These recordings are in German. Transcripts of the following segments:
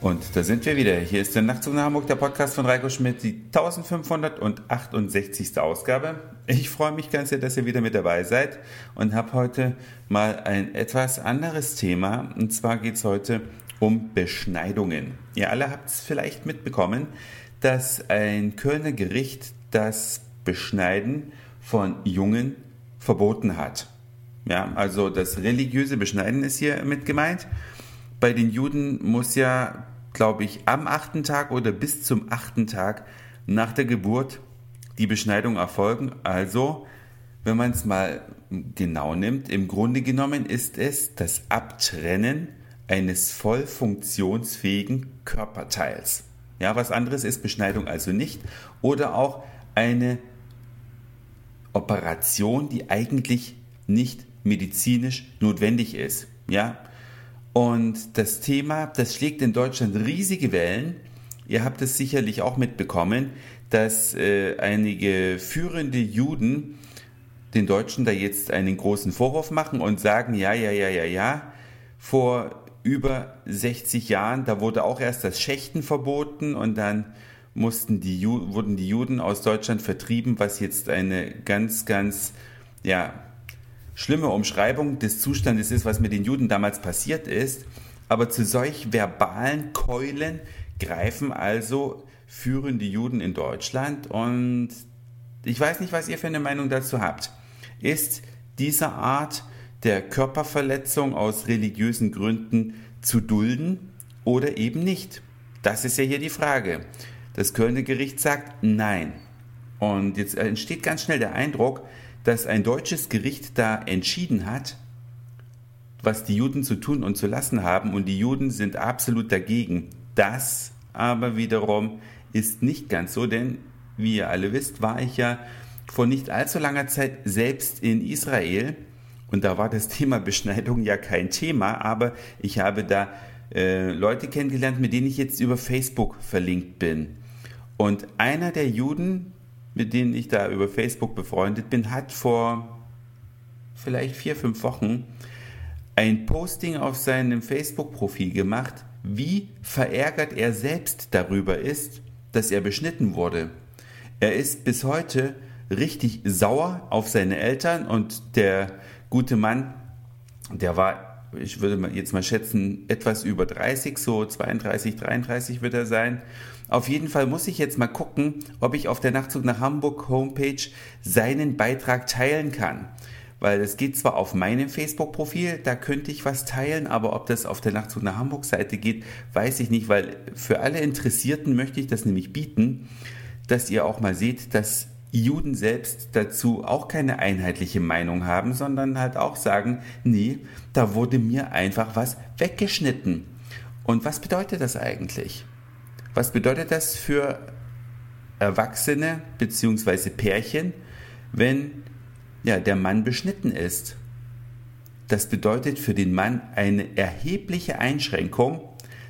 Und da sind wir wieder. Hier ist der Nachtzug nach Hamburg, der Podcast von Reiko Schmidt, die 1568. Ausgabe. Ich freue mich ganz sehr, dass ihr wieder mit dabei seid und habe heute mal ein etwas anderes Thema. Und zwar geht es heute um Beschneidungen. Ihr alle habt es vielleicht mitbekommen, dass ein Kölner Gericht das Beschneiden von Jungen verboten hat. Ja, also das religiöse Beschneiden ist hier mit gemeint. Bei den Juden muss ja glaube ich, am achten Tag oder bis zum achten Tag nach der Geburt die Beschneidung erfolgen. Also, wenn man es mal genau nimmt, im Grunde genommen ist es das Abtrennen eines voll funktionsfähigen Körperteils. Ja, was anderes ist Beschneidung also nicht. Oder auch eine Operation, die eigentlich nicht medizinisch notwendig ist. Ja, und das Thema, das schlägt in Deutschland riesige Wellen. Ihr habt es sicherlich auch mitbekommen, dass äh, einige führende Juden den Deutschen da jetzt einen großen Vorwurf machen und sagen, ja, ja, ja, ja, ja, vor über 60 Jahren, da wurde auch erst das Schächten verboten und dann mussten die, wurden die Juden aus Deutschland vertrieben, was jetzt eine ganz, ganz, ja, schlimme Umschreibung des Zustandes ist, was mit den Juden damals passiert ist. Aber zu solch verbalen Keulen greifen also führende Juden in Deutschland. Und ich weiß nicht, was ihr für eine Meinung dazu habt. Ist diese Art der Körperverletzung aus religiösen Gründen zu dulden oder eben nicht? Das ist ja hier die Frage. Das Kölner Gericht sagt nein. Und jetzt entsteht ganz schnell der Eindruck, dass ein deutsches Gericht da entschieden hat, was die Juden zu tun und zu lassen haben und die Juden sind absolut dagegen. Das aber wiederum ist nicht ganz so, denn wie ihr alle wisst, war ich ja vor nicht allzu langer Zeit selbst in Israel und da war das Thema Beschneidung ja kein Thema, aber ich habe da äh, Leute kennengelernt, mit denen ich jetzt über Facebook verlinkt bin. Und einer der Juden, mit denen ich da über Facebook befreundet bin, hat vor vielleicht vier, fünf Wochen ein Posting auf seinem Facebook-Profil gemacht, wie verärgert er selbst darüber ist, dass er beschnitten wurde. Er ist bis heute richtig sauer auf seine Eltern und der gute Mann, der war, ich würde jetzt mal schätzen, etwas über 30, so 32, 33 wird er sein auf jeden Fall muss ich jetzt mal gucken, ob ich auf der Nachtzug nach Hamburg Homepage seinen Beitrag teilen kann. Weil es geht zwar auf meinem Facebook-Profil, da könnte ich was teilen, aber ob das auf der Nachtzug nach Hamburg Seite geht, weiß ich nicht, weil für alle Interessierten möchte ich das nämlich bieten, dass ihr auch mal seht, dass Juden selbst dazu auch keine einheitliche Meinung haben, sondern halt auch sagen, nee, da wurde mir einfach was weggeschnitten. Und was bedeutet das eigentlich? Was bedeutet das für Erwachsene bzw. Pärchen, wenn ja, der Mann beschnitten ist? Das bedeutet für den Mann eine erhebliche Einschränkung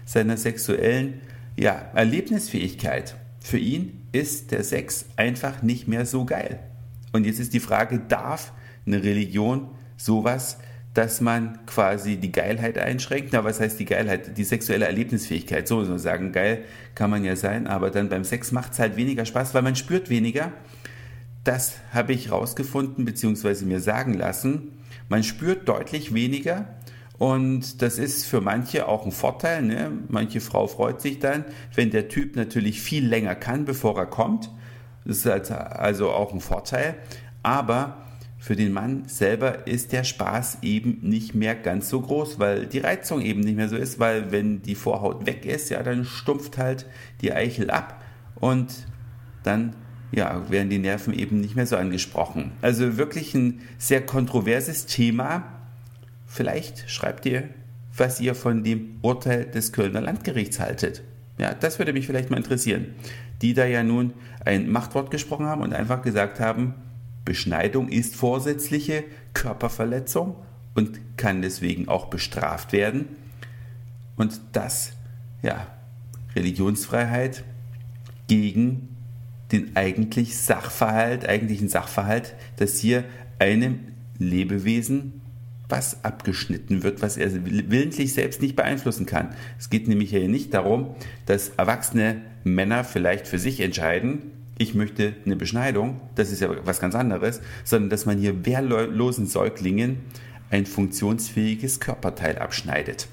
seiner sexuellen ja, Erlebnisfähigkeit. Für ihn ist der Sex einfach nicht mehr so geil. Und jetzt ist die Frage, darf eine Religion sowas dass man quasi die Geilheit einschränkt. Na, was heißt die Geilheit? Die sexuelle Erlebnisfähigkeit. So muss man sagen, geil kann man ja sein, aber dann beim Sex macht es halt weniger Spaß, weil man spürt weniger. Das habe ich rausgefunden, beziehungsweise mir sagen lassen. Man spürt deutlich weniger und das ist für manche auch ein Vorteil. Ne? Manche Frau freut sich dann, wenn der Typ natürlich viel länger kann, bevor er kommt. Das ist also auch ein Vorteil. Aber für den Mann selber ist der Spaß eben nicht mehr ganz so groß, weil die Reizung eben nicht mehr so ist, weil wenn die Vorhaut weg ist, ja, dann stumpft halt die Eichel ab und dann ja, werden die Nerven eben nicht mehr so angesprochen. Also wirklich ein sehr kontroverses Thema. Vielleicht schreibt ihr, was ihr von dem Urteil des Kölner Landgerichts haltet. Ja, das würde mich vielleicht mal interessieren. Die da ja nun ein Machtwort gesprochen haben und einfach gesagt haben, Beschneidung ist vorsätzliche Körperverletzung und kann deswegen auch bestraft werden. Und das, ja, Religionsfreiheit gegen den eigentlich Sachverhalt, eigentlichen Sachverhalt, dass hier einem Lebewesen was abgeschnitten wird, was er willentlich selbst nicht beeinflussen kann. Es geht nämlich hier nicht darum, dass erwachsene Männer vielleicht für sich entscheiden, ich möchte eine Beschneidung, das ist ja was ganz anderes, sondern dass man hier wehrlosen Säuglingen ein funktionsfähiges Körperteil abschneidet.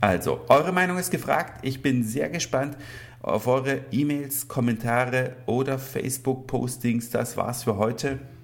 Also, eure Meinung ist gefragt. Ich bin sehr gespannt auf eure E-Mails, Kommentare oder Facebook-Postings. Das war's für heute.